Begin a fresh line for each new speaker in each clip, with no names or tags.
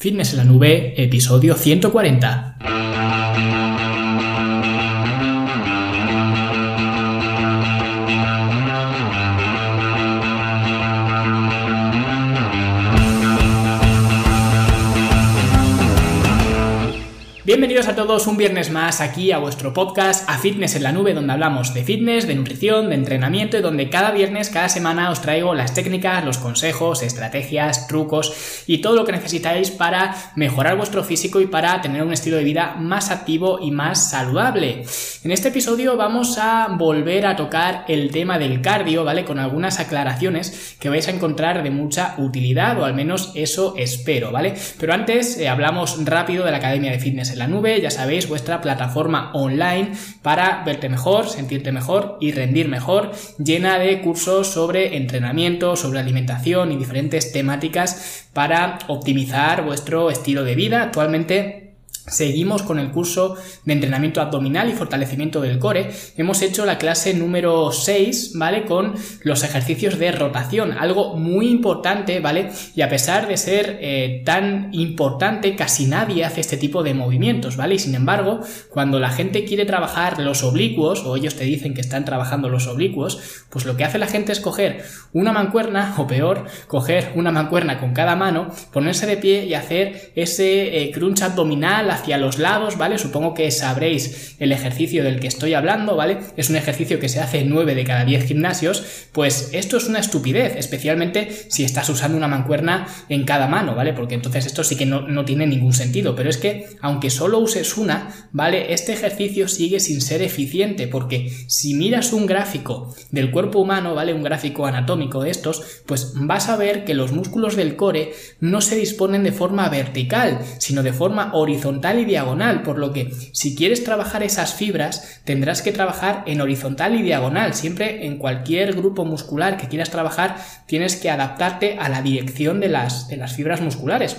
Fitness en la Nube, episodio 140. Todos un viernes más aquí a vuestro podcast A Fitness en la Nube, donde hablamos de fitness, de nutrición, de entrenamiento y donde cada viernes, cada semana os traigo las técnicas, los consejos, estrategias, trucos y todo lo que necesitáis para mejorar vuestro físico y para tener un estilo de vida más activo y más saludable. En este episodio vamos a volver a tocar el tema del cardio, ¿vale? Con algunas aclaraciones que vais a encontrar de mucha utilidad o al menos eso espero, ¿vale? Pero antes eh, hablamos rápido de la Academia de Fitness la nube, ya sabéis, vuestra plataforma online para verte mejor, sentirte mejor y rendir mejor, llena de cursos sobre entrenamiento, sobre alimentación y diferentes temáticas para optimizar vuestro estilo de vida. Actualmente Seguimos con el curso de entrenamiento abdominal y fortalecimiento del core. Hemos hecho la clase número 6, ¿vale? Con los ejercicios de rotación, algo muy importante, ¿vale? Y a pesar de ser eh, tan importante, casi nadie hace este tipo de movimientos, ¿vale? Y sin embargo, cuando la gente quiere trabajar los oblicuos, o ellos te dicen que están trabajando los oblicuos, pues lo que hace la gente es coger una mancuerna, o peor, coger una mancuerna con cada mano, ponerse de pie y hacer ese eh, crunch abdominal hacia los lados, ¿vale? Supongo que sabréis el ejercicio del que estoy hablando, ¿vale? Es un ejercicio que se hace en 9 de cada 10 gimnasios, pues esto es una estupidez, especialmente si estás usando una mancuerna en cada mano, ¿vale? Porque entonces esto sí que no, no tiene ningún sentido, pero es que aunque solo uses una, ¿vale? Este ejercicio sigue sin ser eficiente, porque si miras un gráfico del cuerpo humano, ¿vale? Un gráfico anatómico de estos, pues vas a ver que los músculos del core no se disponen de forma vertical, sino de forma horizontal y diagonal, por lo que si quieres trabajar esas fibras tendrás que trabajar en horizontal y diagonal. Siempre en cualquier grupo muscular que quieras trabajar tienes que adaptarte a la dirección de las, de las fibras musculares.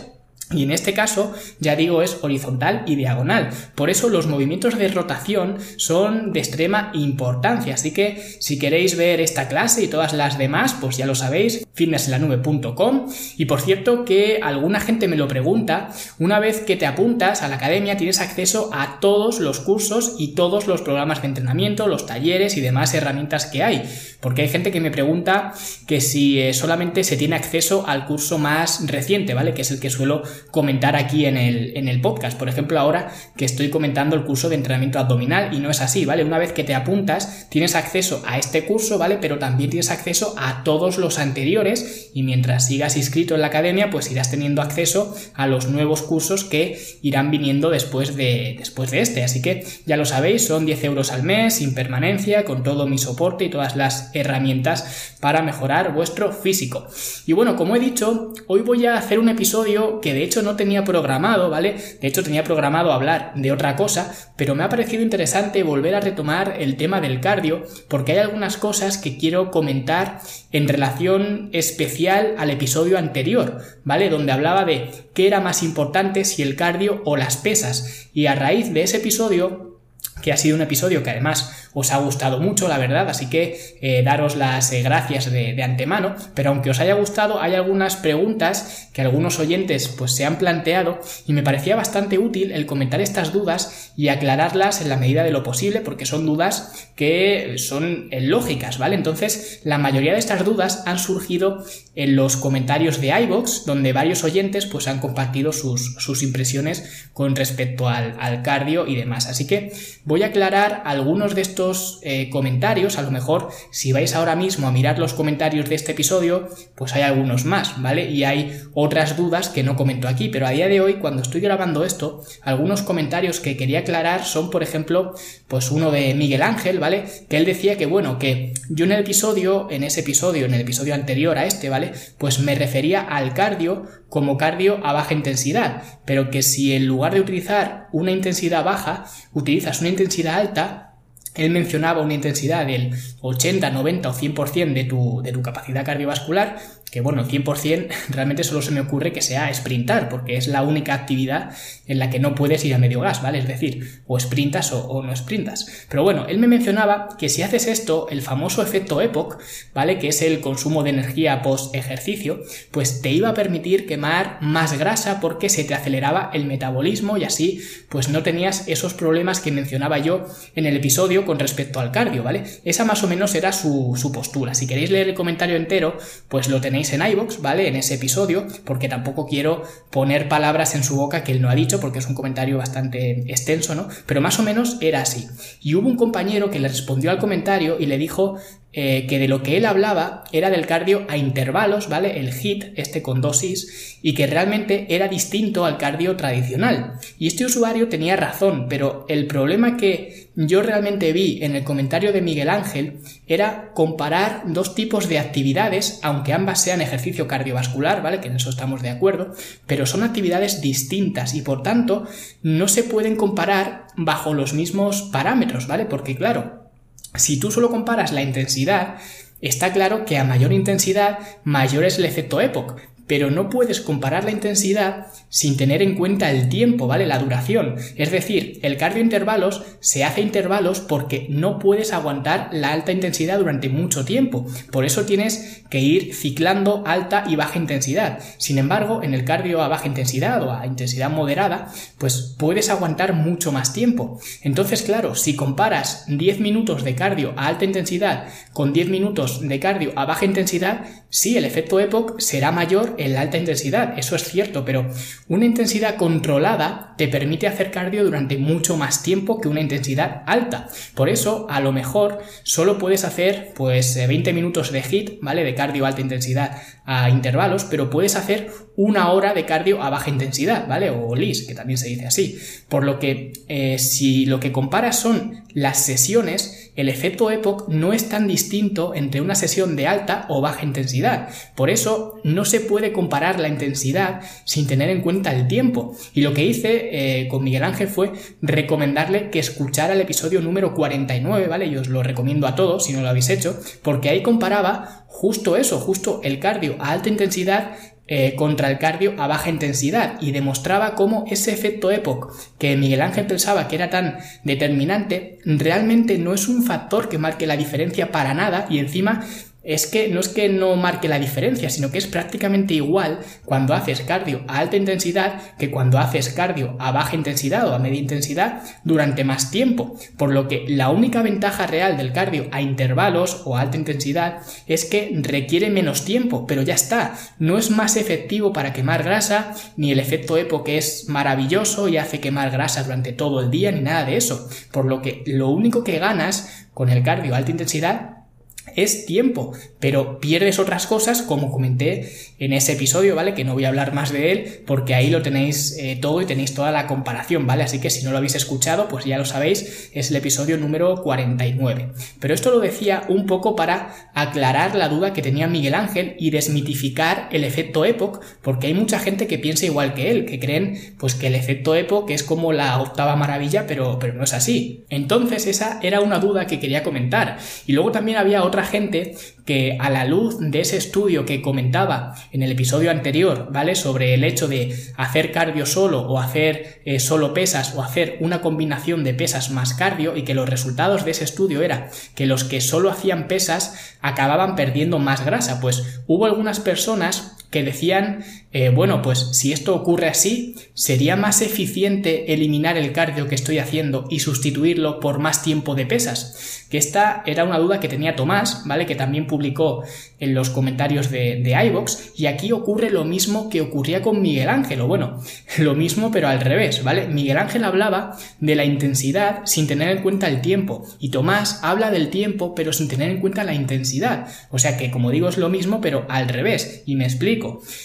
Y en este caso, ya digo, es horizontal y diagonal. Por eso los movimientos de rotación son de extrema importancia. Así que si queréis ver esta clase y todas las demás, pues ya lo sabéis, fitnessenlanube.com. Y por cierto que alguna gente me lo pregunta, una vez que te apuntas a la academia tienes acceso a todos los cursos y todos los programas de entrenamiento, los talleres y demás herramientas que hay. Porque hay gente que me pregunta que si eh, solamente se tiene acceso al curso más reciente, ¿vale? Que es el que suelo comentar aquí en el, en el podcast. Por ejemplo, ahora que estoy comentando el curso de entrenamiento abdominal y no es así, ¿vale? Una vez que te apuntas, tienes acceso a este curso, ¿vale? Pero también tienes acceso a todos los anteriores y mientras sigas inscrito en la academia, pues irás teniendo acceso a los nuevos cursos que irán viniendo después de, después de este. Así que ya lo sabéis, son 10 euros al mes, sin permanencia, con todo mi soporte y todas las herramientas para mejorar vuestro físico. Y bueno, como he dicho, hoy voy a hacer un episodio que de hecho no tenía programado, ¿vale? De hecho tenía programado hablar de otra cosa, pero me ha parecido interesante volver a retomar el tema del cardio porque hay algunas cosas que quiero comentar en relación especial al episodio anterior, ¿vale? Donde hablaba de qué era más importante si el cardio o las pesas. Y a raíz de ese episodio que ha sido un episodio que además os ha gustado mucho, la verdad, así que eh, daros las eh, gracias de, antemano, pero aunque os haya gustado, hay algunas preguntas que algunos oyentes pues se han planteado y me parecía bastante útil el comentar estas dudas y aclararlas en la medida de lo posible, porque son dudas que son eh, lógicas, ¿vale? Entonces, la mayoría de estas dudas han surgido en los comentarios de iVoox, donde varios oyentes pues han compartido sus, sus impresiones con respecto al, al cardio y demás, así que Voy a aclarar algunos de estos eh, comentarios, a lo mejor si vais ahora mismo a mirar los comentarios de este episodio, pues hay algunos más, ¿vale? Y hay otras dudas que no comento aquí, pero a día de hoy, cuando estoy grabando esto, algunos comentarios que quería aclarar son, por ejemplo, pues uno de Miguel Ángel, ¿vale? Que él decía que, bueno, que yo en el episodio, en ese episodio, en el episodio anterior a este, ¿vale? Pues me refería al cardio como cardio a baja intensidad, pero que si en lugar de utilizar una intensidad baja, utilizas una intensidad alta, él mencionaba una intensidad del 80, 90 o 100% de tu, de tu capacidad cardiovascular que bueno, 100% realmente solo se me ocurre que sea sprintar, porque es la única actividad en la que no puedes ir a medio gas, ¿vale? Es decir, o sprintas o, no sprintas. Pero bueno, él me mencionaba que si haces esto, el famoso efecto EPOC, ¿vale? Que es el consumo de energía post ejercicio, pues te iba a permitir quemar más grasa porque se te aceleraba el metabolismo y así pues no tenías esos problemas que mencionaba yo en el episodio con respecto al cardio, ¿vale? Esa más o menos era su, su postura. Si queréis leer el comentario entero, pues lo tenéis en iBox, ¿vale? En ese episodio, porque tampoco quiero poner palabras en su boca que él no ha dicho, porque es un comentario bastante extenso, ¿no? Pero más o menos era así. Y hubo un compañero que le respondió al comentario y le dijo eh, que de lo que él hablaba era del cardio a intervalos, ¿vale? El HIT, este con dosis, y que realmente era distinto al cardio tradicional. Y este usuario tenía razón, pero el problema que yo realmente vi en el comentario de Miguel Ángel era comparar dos tipos de actividades, aunque ambas sean ejercicio cardiovascular, ¿vale? Que en eso estamos de acuerdo, pero son actividades distintas y por tanto no se pueden comparar bajo los mismos parámetros, ¿vale? Porque claro, si tú solo comparas la intensidad, está claro que a mayor intensidad, mayor es el efecto EPOC, pero no puedes comparar la intensidad sin tener en cuenta el tiempo, ¿vale? La duración. Es decir, el cardio intervalos se hace intervalos porque no puedes aguantar la alta intensidad durante mucho tiempo. Por eso tienes que ir ciclando alta y baja intensidad. Sin embargo, en el cardio a baja intensidad o a intensidad moderada, pues puedes aguantar mucho más tiempo. Entonces, claro, si comparas 10 minutos de cardio a alta intensidad con 10 minutos de cardio a baja intensidad, sí, el efecto EPOC será mayor en la alta intensidad, eso es cierto, pero una intensidad controlada te permite hacer cardio durante mucho más tiempo que una intensidad alta. Por eso, a lo mejor, solo puedes hacer pues 20 eh, minutos de HIT, ¿vale? De cardio alta intensidad a intervalos, pero puedes hacer una hora de cardio a baja intensidad, ¿vale? O LIS, que también se dice así. Por lo que, eh, si lo que comparas son las sesiones, el efecto EPOC no es tan distinto entre una sesión de alta o baja intensidad. Por eso no se puede comparar la intensidad sin tener en cuenta el tiempo. Y lo que hice eh, con Miguel Ángel fue recomendarle que escuchara el episodio número 49, ¿vale? Yo os lo recomiendo a todos si no lo habéis hecho, porque ahí comparaba justo eso, justo el cardio a alta intensidad eh, contra el cardio a baja intensidad y demostraba cómo ese efecto EPOC que Miguel Ángel pensaba que era tan determinante realmente no es un factor que marque la diferencia para nada y encima es que no es que no marque la diferencia, sino que es prácticamente igual cuando haces cardio a alta intensidad que cuando haces cardio a baja intensidad o a media intensidad durante más tiempo. Por lo que la única ventaja real del cardio a intervalos o a alta intensidad es que requiere menos tiempo, pero ya está, no es más efectivo para quemar grasa, ni el efecto EPO que es maravilloso y hace quemar grasa durante todo el día, ni nada de eso. Por lo que lo único que ganas con el cardio a alta intensidad es tiempo, pero pierdes otras cosas como comenté en ese episodio, ¿vale? Que no voy a hablar más de él porque ahí lo tenéis eh, todo y tenéis toda la comparación, ¿vale? Así que si no lo habéis escuchado, pues ya lo sabéis, es el episodio número 49. Pero esto lo decía un poco para aclarar la duda que tenía Miguel Ángel y desmitificar el efecto EPOC, porque hay mucha gente que piensa igual que él, que creen pues que el efecto EPOC es como la octava maravilla, pero, pero no es así. Entonces esa era una duda que quería comentar. Y luego también había otra gente que a la luz de ese estudio que comentaba en el episodio anterior, ¿vale? Sobre el hecho de hacer cardio solo o hacer eh, solo pesas o hacer una combinación de pesas más cardio y que los resultados de ese estudio era que los que solo hacían pesas acababan perdiendo más grasa. Pues hubo algunas personas que decían, eh, bueno, pues si esto ocurre así, sería más eficiente eliminar el cardio que estoy haciendo y sustituirlo por más tiempo de pesas. Que esta era una duda que tenía Tomás, ¿vale? Que también publicó en los comentarios de, de iVox. Y aquí ocurre lo mismo que ocurría con Miguel Ángel, o bueno, lo mismo pero al revés, ¿vale? Miguel Ángel hablaba de la intensidad sin tener en cuenta el tiempo. Y Tomás habla del tiempo pero sin tener en cuenta la intensidad. O sea que, como digo, es lo mismo pero al revés. Y me explico.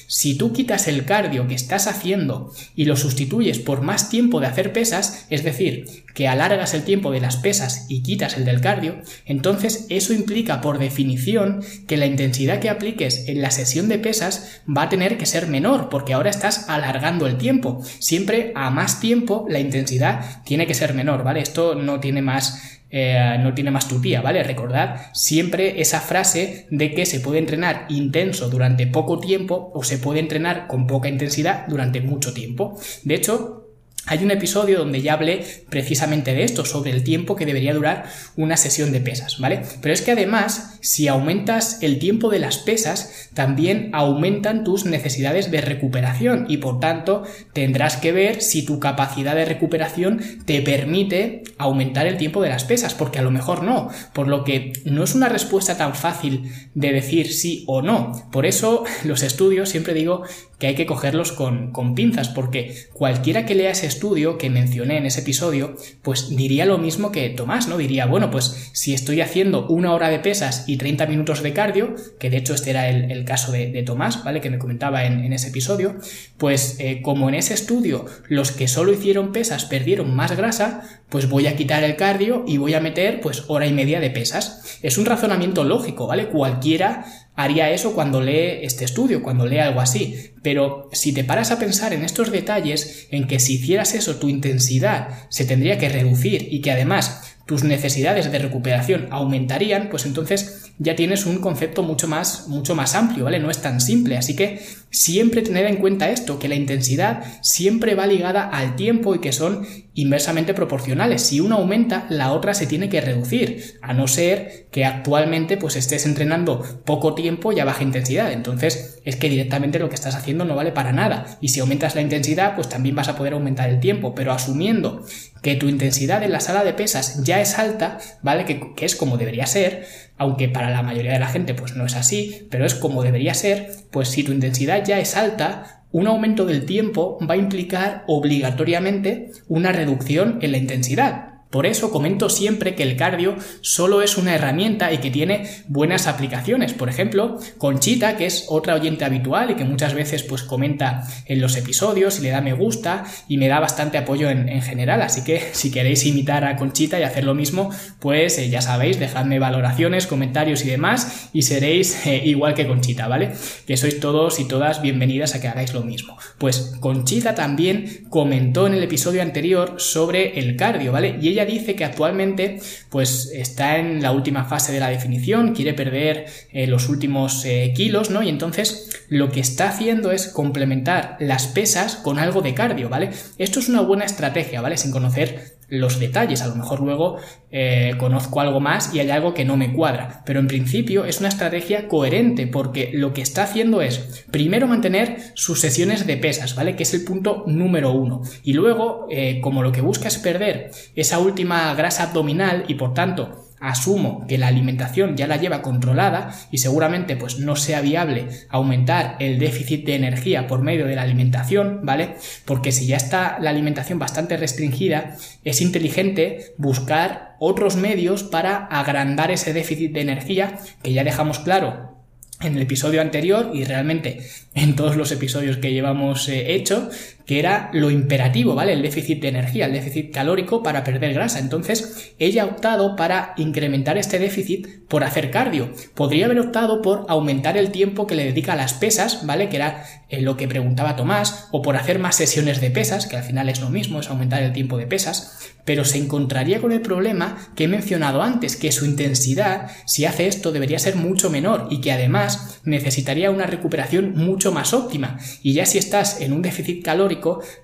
Si tú quitas el cardio que estás haciendo y lo sustituyes por más tiempo de hacer pesas, es decir, que alargas el tiempo de las pesas y quitas el del cardio, entonces eso implica por definición que la intensidad que apliques en la sesión de pesas va a tener que ser menor, porque ahora estás alargando el tiempo. Siempre a más tiempo la intensidad tiene que ser menor, ¿vale? Esto no tiene más eh, no tiene más tutía, ¿vale? Recordad siempre esa frase de que se puede entrenar intenso durante poco tiempo o se puede entrenar con poca intensidad durante mucho tiempo. De hecho, hay un episodio donde ya hablé precisamente de esto, sobre el tiempo que debería durar una sesión de pesas, ¿vale? Pero es que además, si aumentas el tiempo de las pesas, también aumentan tus necesidades de recuperación y por tanto tendrás que ver si tu capacidad de recuperación te permite aumentar el tiempo de las pesas, porque a lo mejor no, por lo que no es una respuesta tan fácil de decir sí o no. Por eso los estudios siempre digo que hay que cogerlos con, con pinzas, porque cualquiera que lea ese estudio que mencioné en ese episodio, pues diría lo mismo que Tomás, ¿no? Diría, bueno, pues si estoy haciendo una hora de pesas y 30 minutos de cardio, que de hecho este era el, caso de, Tomás, ¿vale? Que me comentaba en, ese episodio, pues eh, como en ese estudio los que solo hicieron pesas perdieron más grasa, pues voy a quitar el cardio y voy a meter pues hora y media de pesas. Es un razonamiento lógico, ¿vale? Cualquiera haría eso cuando lee este estudio, cuando lee algo así. Pero si te paras a pensar en estos detalles, en que si hicieras eso tu intensidad se tendría que reducir y que además tus necesidades de recuperación aumentarían, pues entonces ya tienes un concepto mucho más, mucho más amplio, ¿vale? No es tan simple. Así que siempre tener en cuenta esto, que la intensidad siempre va ligada al tiempo y que son inversamente proporcionales. Si una aumenta, la otra se tiene que reducir, a no ser que actualmente pues estés entrenando poco tiempo y a baja intensidad. Entonces es que directamente lo que estás haciendo no vale para nada. Y si aumentas la intensidad, pues también vas a poder aumentar el tiempo. Pero asumiendo que tu intensidad en la sala de pesas ya es alta, ¿vale? Que, que es como debería ser, aunque para la mayoría de la gente pues no es así, pero es como debería ser, pues si tu intensidad ya es alta, un aumento del tiempo va a implicar obligatoriamente una reducción en la intensidad. Por eso comento siempre que el cardio solo es una herramienta y que tiene buenas aplicaciones. Por ejemplo, Conchita, que es otra oyente habitual y que muchas veces pues comenta en los episodios y le da me gusta y me da bastante apoyo en, general. Así que si queréis imitar a Conchita y hacer lo mismo, pues eh, ya sabéis, dejadme valoraciones, comentarios y demás y seréis eh, igual que Conchita, ¿vale? Que sois todos y todas bienvenidas a que hagáis lo mismo. Pues Conchita también comentó en el episodio anterior sobre el cardio, ¿vale? Y dice que actualmente pues está en la última fase de la definición, quiere perder eh, los últimos eh, kilos, ¿no? Y entonces lo que está haciendo es complementar las pesas con algo de cardio, ¿vale? Esto es una buena estrategia, ¿vale? Sin conocer los detalles. A lo mejor luego eh, conozco algo más y hay algo que no me cuadra. Pero en principio es una estrategia coherente porque lo que está haciendo es primero mantener sus sesiones de pesas, ¿vale? Que es el punto número uno. Y luego, eh, como lo que busca es perder esa última grasa abdominal y por tanto asumo que la alimentación ya la lleva controlada y seguramente pues no sea viable aumentar el déficit de energía por medio de la alimentación, ¿vale? Porque si ya está la alimentación bastante restringida, es inteligente buscar otros medios para agrandar ese déficit de energía que ya dejamos claro en el episodio anterior y realmente en todos los episodios que llevamos eh, hecho, que era lo imperativo, ¿vale? El déficit de energía, el déficit calórico para perder grasa. Entonces, ella ha optado para incrementar este déficit por hacer cardio. Podría haber optado por aumentar el tiempo que le dedica a las pesas, ¿vale? Que era eh, lo que preguntaba Tomás, o por hacer más sesiones de pesas, que al final es lo mismo, es aumentar el tiempo de pesas, pero se encontraría con el problema que he mencionado antes, que su intensidad, si hace esto, debería ser mucho menor y que además necesitaría una recuperación mucho más óptima. Y ya si estás en un déficit calórico,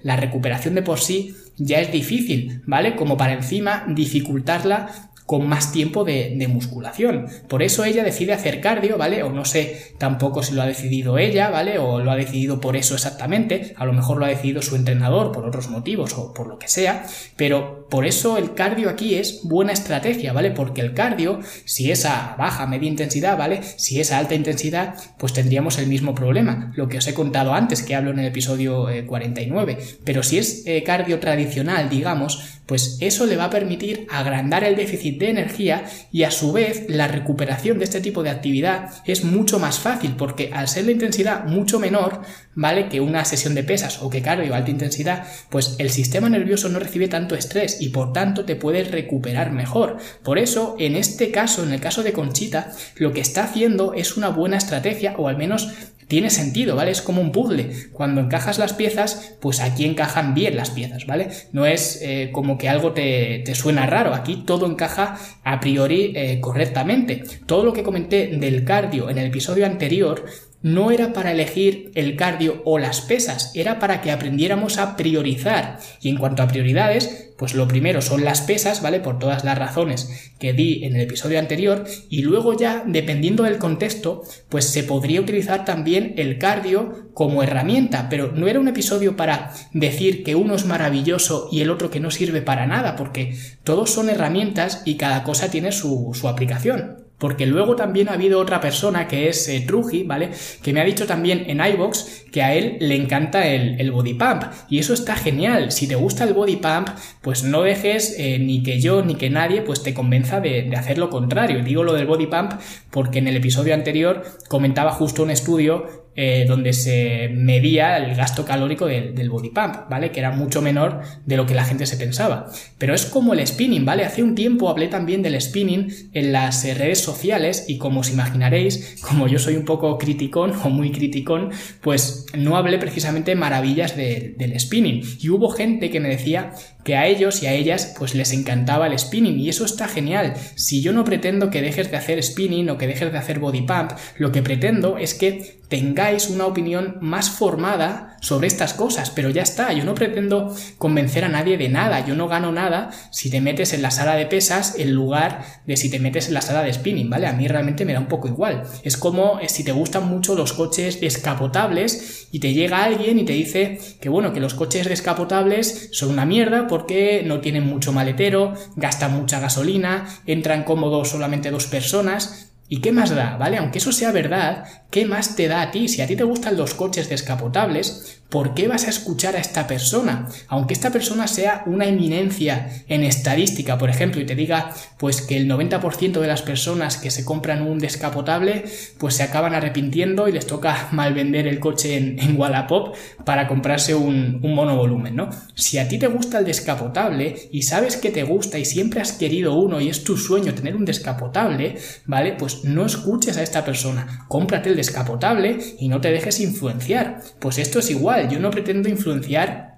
la recuperación de por sí ya es difícil, ¿vale? Como para encima dificultarla con más tiempo de, musculación. Por eso ella decide hacer cardio, ¿vale? O no sé tampoco si lo ha decidido ella, ¿vale? O lo ha decidido por eso exactamente. A lo mejor lo ha decidido su entrenador por otros motivos o por lo que sea. Pero por eso el cardio aquí es buena estrategia, ¿vale? Porque el cardio, si es a baja, media intensidad, ¿vale? Si es a alta intensidad, pues tendríamos el mismo problema. Lo que os he contado antes, que hablo en el episodio 49. Eh, Pero si es eh, cardio tradicional, digamos, pues eso le va a permitir agrandar el déficit de energía y a su vez la recuperación de este tipo de actividad es mucho más fácil porque al ser la intensidad mucho menor, ¿vale? Que una sesión de pesas o que cardio alta intensidad, pues el sistema nervioso no recibe tanto estrés y por tanto te puedes recuperar mejor. Por eso, en este caso, en el caso de Conchita, lo que está haciendo es una buena estrategia o al menos tiene sentido, ¿vale? Es como un puzzle. Cuando encajas las piezas, pues aquí encajan bien las piezas, ¿vale? No es eh, como que algo te, suena raro. Aquí todo encaja a priori eh, correctamente. Todo lo que comenté del cardio en el episodio anterior no era para elegir el cardio o las pesas, era para que aprendiéramos a priorizar. Y en cuanto a prioridades, pues lo primero son las pesas, ¿vale? Por todas las razones que di en el episodio anterior, y luego ya, dependiendo del contexto, pues se podría utilizar también el cardio como herramienta, pero no era un episodio para decir que uno es maravilloso y el otro que no sirve para nada, porque todos son herramientas y cada cosa tiene su, su aplicación. Porque luego también ha habido otra persona que es eh, Truji, ¿vale? Que me ha dicho también en iBox que a él le encanta el, body pump. Y eso está genial. Si te gusta el body pump, pues no dejes eh, ni que yo ni que nadie pues te convenza de, de hacer lo contrario. Digo lo del body pump porque en el episodio anterior comentaba justo un estudio eh, donde se medía el gasto calórico del, body pump, ¿vale? Que era mucho menor de lo que la gente se pensaba. Pero es como el spinning, ¿vale? Hace un tiempo hablé también del spinning en las redes sociales y como os imaginaréis, como yo soy un poco criticón o muy criticón, pues no hablé precisamente maravillas del spinning. Y hubo gente que me decía que a ellos y a ellas pues les encantaba el spinning y eso está genial. Si yo no pretendo que dejes de hacer spinning o que dejes de hacer body pump, lo que pretendo es que tengáis una opinión más formada sobre estas cosas, pero ya está, yo no pretendo convencer a nadie de nada, yo no gano nada si te metes en la sala de pesas en lugar de si te metes en la sala de spinning, ¿vale? A mí realmente me da un poco igual. Es como eh, si te gustan mucho los coches descapotables y te llega alguien y te dice que bueno, que los coches descapotables son una mierda porque no tienen mucho maletero, gastan mucha gasolina, entran cómodos solamente dos personas, ¿Y qué más da? ¿Vale? Aunque eso sea verdad, ¿qué más te da a ti? Si a ti te gustan los coches descapotables, ¿por qué vas a escuchar a esta persona? Aunque esta persona sea una eminencia en estadística, por ejemplo, y te diga pues que el 90% de las personas que se compran un descapotable pues se acaban arrepintiendo y les toca mal vender el coche en, Wallapop para comprarse un, un monovolumen, ¿no? Si a ti te gusta el descapotable y sabes que te gusta y siempre has querido uno y es tu sueño tener un descapotable, ¿vale? Pues no escuches a esta persona, cómprate el descapotable y no te dejes influenciar. Pues esto es igual, yo no pretendo influenciar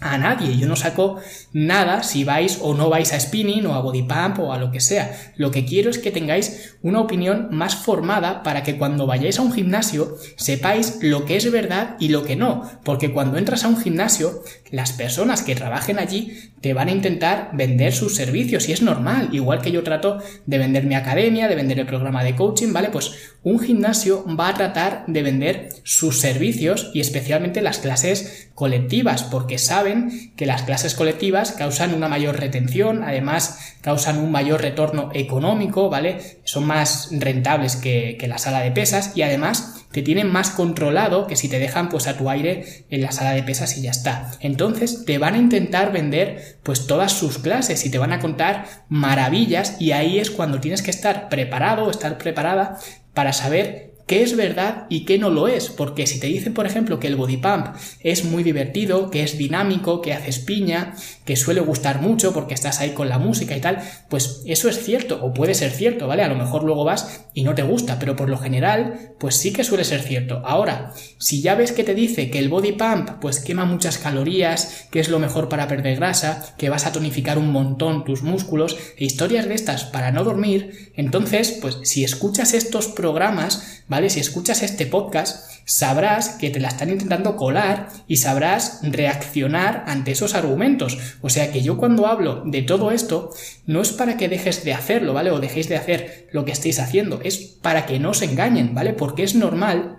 a nadie. Yo no saco nada si vais o no vais a spinning o a body pump o a lo que sea. Lo que quiero es que tengáis una opinión más formada para que cuando vayáis a un gimnasio sepáis lo que es verdad y lo que no. Porque cuando entras a un gimnasio, las personas que trabajen allí te van a intentar vender sus servicios y es normal. Igual que yo trato de vender mi academia, de vender el programa de coaching, ¿vale? Pues un gimnasio va a tratar de vender sus servicios y especialmente las clases colectivas porque saben que las clases colectivas causan una mayor retención, además causan un mayor retorno económico, ¿vale? Son más rentables que, que la sala de pesas y además te tienen más controlado que si te dejan pues a tu aire en la sala de pesas y ya está. Entonces te van a intentar vender pues todas sus clases y te van a contar maravillas y ahí es cuando tienes que estar preparado, estar preparada para saber qué es verdad y qué no lo es, porque si te dicen, por ejemplo, que el body pump es muy divertido, que es dinámico, que haces piña, que suele gustar mucho porque estás ahí con la música y tal, pues eso es cierto, o puede ser cierto, ¿vale? A lo mejor luego vas y no te gusta, pero por lo general, pues sí que suele ser cierto. Ahora, si ya ves que te dice que el body pump, pues quema muchas calorías, que es lo mejor para perder grasa, que vas a tonificar un montón tus músculos, e historias de estas para no dormir, entonces, pues si escuchas estos programas, ¿vale? Si escuchas este podcast, sabrás que te la están intentando colar y sabrás reaccionar ante esos argumentos. O sea que yo cuando hablo de todo esto, no es para que dejes de hacerlo, ¿vale? O dejéis de hacer lo que estéis haciendo, es para que no os engañen, ¿vale? Porque es normal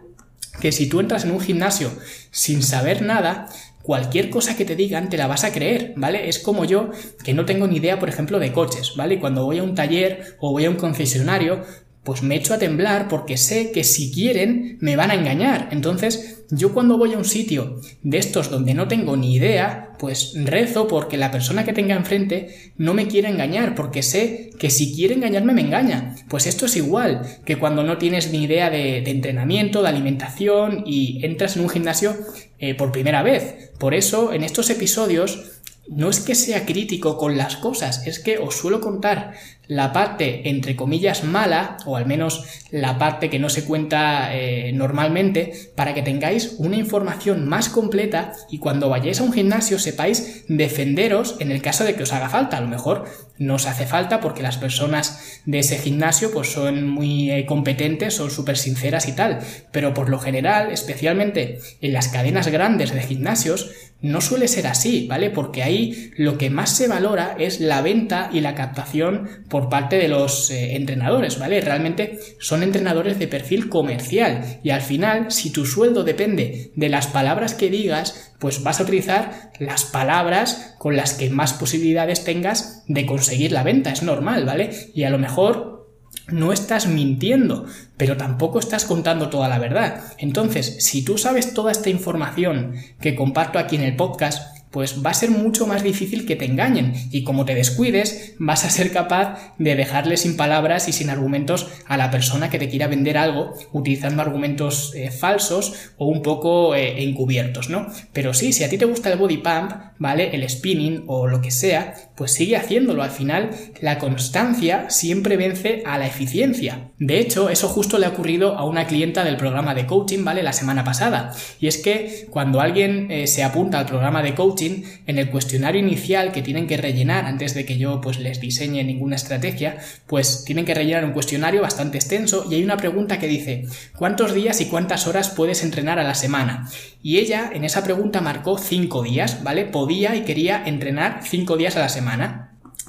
que si tú entras en un gimnasio sin saber nada, cualquier cosa que te digan te la vas a creer, ¿vale? Es como yo que no tengo ni idea, por ejemplo, de coches, ¿vale? Cuando voy a un taller o voy a un concesionario, pues me echo a temblar porque sé que si quieren me van a engañar. Entonces, yo cuando voy a un sitio de estos donde no tengo ni idea, pues rezo porque la persona que tenga enfrente no me quiere engañar, porque sé que si quiere engañarme me engaña. Pues esto es igual que cuando no tienes ni idea de, entrenamiento, de alimentación y entras en un gimnasio eh, por primera vez. Por eso, en estos episodios, no es que sea crítico con las cosas, es que os suelo contar la parte entre comillas mala, o al menos la parte que no se cuenta eh, normalmente, para que tengáis una información más completa y cuando vayáis a un gimnasio sepáis defenderos en el caso de que os haga falta. A lo mejor no os hace falta porque las personas de ese gimnasio pues son muy eh, competentes, son súper sinceras y tal, pero por lo general, especialmente en las cadenas grandes de gimnasios, no suele ser así, ¿vale? Porque ahí lo que más se valora es la venta y la captación parte de los eh, entrenadores, ¿vale? Realmente son entrenadores de perfil comercial y al final, si tu sueldo depende de las palabras que digas, pues vas a utilizar las palabras con las que más posibilidades tengas de conseguir la venta, es normal, ¿vale? Y a lo mejor no estás mintiendo, pero tampoco estás contando toda la verdad. Entonces, si tú sabes toda esta información que comparto aquí en el podcast, pues va a ser mucho más difícil que te engañen y como te descuides vas a ser capaz de dejarle sin palabras y sin argumentos a la persona que te quiera vender algo utilizando argumentos eh, falsos o un poco eh, encubiertos, ¿no? Pero sí, si a ti te gusta el body pump, ¿vale? El spinning o lo que sea, pues sigue haciéndolo. Al final, la constancia siempre vence a la eficiencia. De hecho, eso justo le ha ocurrido a una clienta del programa de coaching, ¿vale? La semana pasada. Y es que cuando alguien eh, se apunta al programa de coaching, en el cuestionario inicial que tienen que rellenar antes de que yo pues les diseñe ninguna estrategia, pues tienen que rellenar un cuestionario bastante extenso y hay una pregunta que dice ¿cuántos días y cuántas horas puedes entrenar a la semana? Y ella en esa pregunta marcó 5 días, ¿vale? Podía y quería entrenar 5 días a la semana.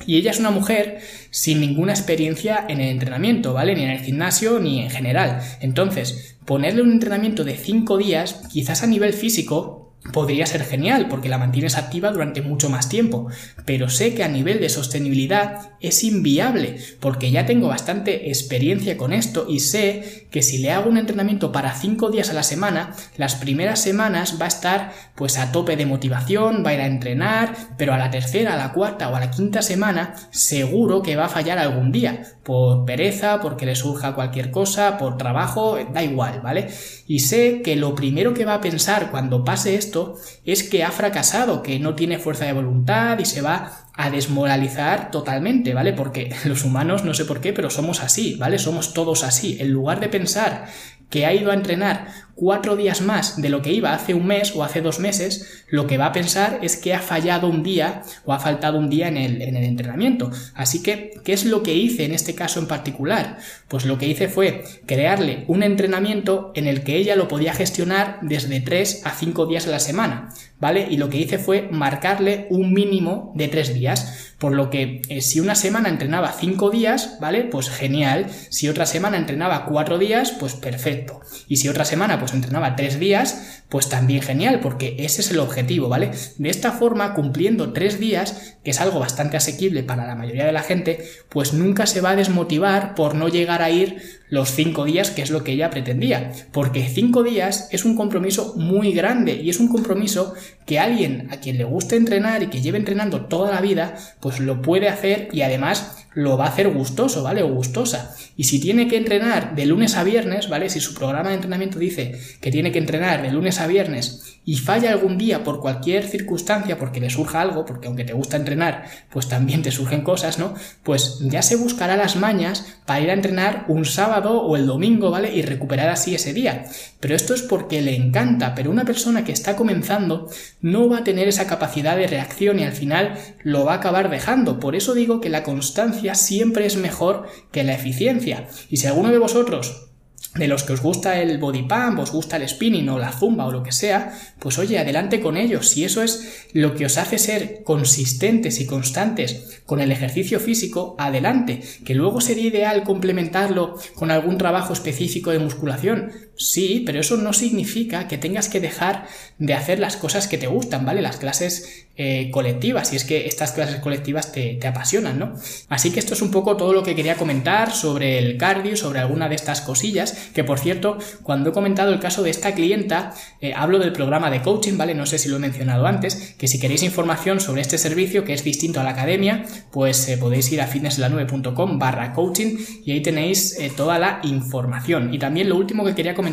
Y ella es una mujer sin ninguna experiencia en el entrenamiento, ¿vale? Ni en el gimnasio ni en general. Entonces, ponerle un entrenamiento de 5 días, quizás a nivel físico, podría ser genial porque la mantienes activa durante mucho más tiempo, pero sé que a nivel de sostenibilidad es inviable porque ya tengo bastante experiencia con esto y sé que si le hago un entrenamiento para 5 días a la semana, las primeras semanas va a estar pues a tope de motivación, va a ir a entrenar, pero a la tercera, a la cuarta o a la quinta semana seguro que va a fallar algún día, por pereza, porque le surja cualquier cosa, por trabajo, da igual, ¿vale? Y sé que lo primero que va a pensar cuando pase esto es que ha fracasado, que no tiene fuerza de voluntad y se va a desmoralizar totalmente, ¿vale? Porque los humanos, no sé por qué, pero somos así, ¿vale? Somos todos así. En lugar de pensar que ha ido a entrenar cuatro días más de lo que iba hace un mes o hace dos meses, lo que va a pensar es que ha fallado un día o ha faltado un día en el, en el entrenamiento. Así que, ¿qué es lo que hice en este caso en particular? Pues lo que hice fue crearle un entrenamiento en el que ella lo podía gestionar desde tres a cinco días a la semana, ¿vale? Y lo que hice fue marcarle un mínimo de tres días. Por lo que eh, si una semana entrenaba cinco días, ¿vale? Pues genial. Si otra semana entrenaba cuatro días, pues perfecto. Y si otra semana pues entrenaba tres días, pues también genial, porque ese es el objetivo, ¿vale? De esta forma, cumpliendo tres días, que es algo bastante asequible para la mayoría de la gente, pues nunca se va a desmotivar por no llegar a ir los cinco días, que es lo que ella pretendía. Porque cinco días es un compromiso muy grande y es un compromiso que alguien a quien le guste entrenar y que lleve entrenando toda la vida, pues lo puede hacer y además lo va a hacer gustoso, ¿vale? O gustosa. Y si tiene que entrenar de lunes a viernes, ¿vale? Si su programa de entrenamiento dice que tiene que entrenar de lunes a viernes y falla algún día por cualquier circunstancia, porque le surja algo, porque aunque te gusta entrenar, pues también te surgen cosas, ¿no? Pues ya se buscará las mañas para ir a entrenar un sábado o el domingo, ¿vale? Y recuperar así ese día. Pero esto es porque le encanta, pero una persona que está comenzando no va a tener esa capacidad de reacción y al final lo va a acabar dejando. Por eso digo que la constancia siempre es mejor que la eficiencia. Y si alguno de vosotros de los que os gusta el body pump, os gusta el spinning o la zumba o lo que sea, pues oye, adelante con ellos. Si eso es lo que os hace ser consistentes y constantes con el ejercicio físico, adelante. Que luego sería ideal complementarlo con algún trabajo específico de musculación. Sí, pero eso no significa que tengas que dejar de hacer las cosas que te gustan, ¿vale? Las clases eh, colectivas, y es que estas clases colectivas te, te, apasionan, ¿no? Así que esto es un poco todo lo que quería comentar sobre el cardio, sobre alguna de estas cosillas, que por cierto, cuando he comentado el caso de esta clienta, eh, hablo del programa de coaching, ¿vale? No sé si lo he mencionado antes, que si queréis información sobre este servicio, que es distinto a la academia, pues eh, podéis ir a fitnesslanube.com barra coaching y ahí tenéis toda la información. Y también lo último que quería comentar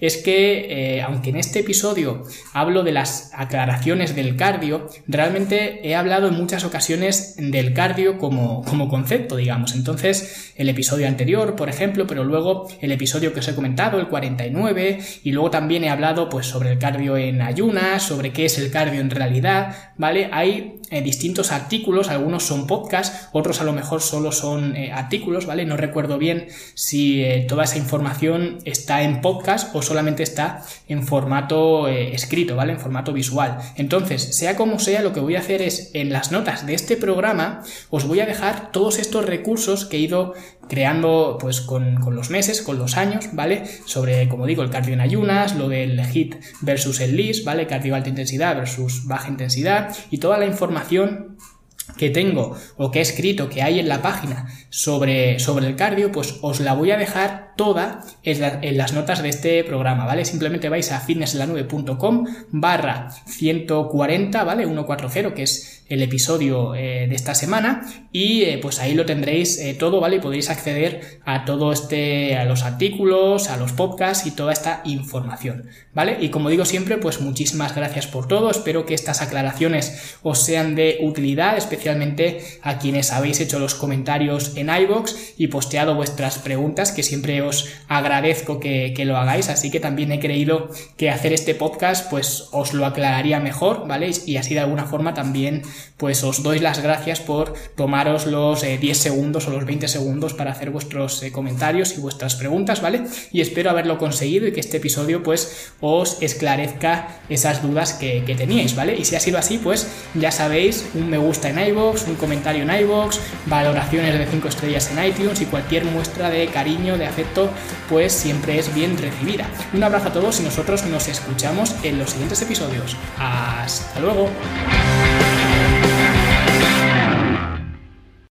es que, aunque en este episodio hablo de las aclaraciones del cardio, realmente he hablado en muchas ocasiones del cardio como, como concepto, digamos. Entonces, el episodio anterior, por ejemplo, pero luego el episodio que os he comentado, el 49, y luego también he hablado pues sobre el cardio en ayunas, sobre qué es el cardio en realidad, ¿vale? Hay eh, distintos artículos, algunos son podcasts, otros a lo mejor solo son eh, artículos, ¿vale? No recuerdo bien si eh, toda esa información está en podcast o solamente está en formato escrito, ¿vale? En formato visual. Entonces, sea como sea, lo que voy a hacer es en las notas de este programa os voy a dejar todos estos recursos que he ido creando pues con, con los meses, con los años, ¿vale? Sobre, como digo, el cardio en ayunas, lo del HIT versus el LIS, ¿vale? Cardio alta intensidad versus baja intensidad y toda la información que tengo o que he escrito que hay en la página sobre, sobre el cardio, pues os la voy a dejar toda en, las notas de este programa, ¿vale? Simplemente vais a fitnessenlanube.com barra 140, ¿vale? 140, que es el episodio eh, de esta semana y eh, pues ahí lo tendréis eh, todo, ¿vale? Y podréis acceder a todo este, a los artículos, a los podcasts y toda esta información, ¿vale? Y como digo siempre, pues muchísimas gracias por todo, espero que estas aclaraciones os sean de utilidad, especialmente a quienes habéis hecho los comentarios en iBox y posteado vuestras preguntas, que siempre os agradezco que, lo hagáis, así que también he creído que hacer este podcast pues os lo aclararía mejor, ¿vale? Y así de alguna forma también pues os doy las gracias por tomaros los 10 eh, segundos o los 20 segundos para hacer vuestros eh, comentarios y vuestras preguntas, ¿vale? Y espero haberlo conseguido y que este episodio pues os esclarezca esas dudas que, que teníais, ¿vale? Y si ha sido así, pues ya sabéis, un me gusta en iVoox, un comentario en iVoox, valoraciones de 5 estrellas en iTunes y cualquier muestra de cariño, de afecto pues siempre es bien recibida. Un abrazo a todos y nosotros nos escuchamos en los siguientes episodios. Hasta luego.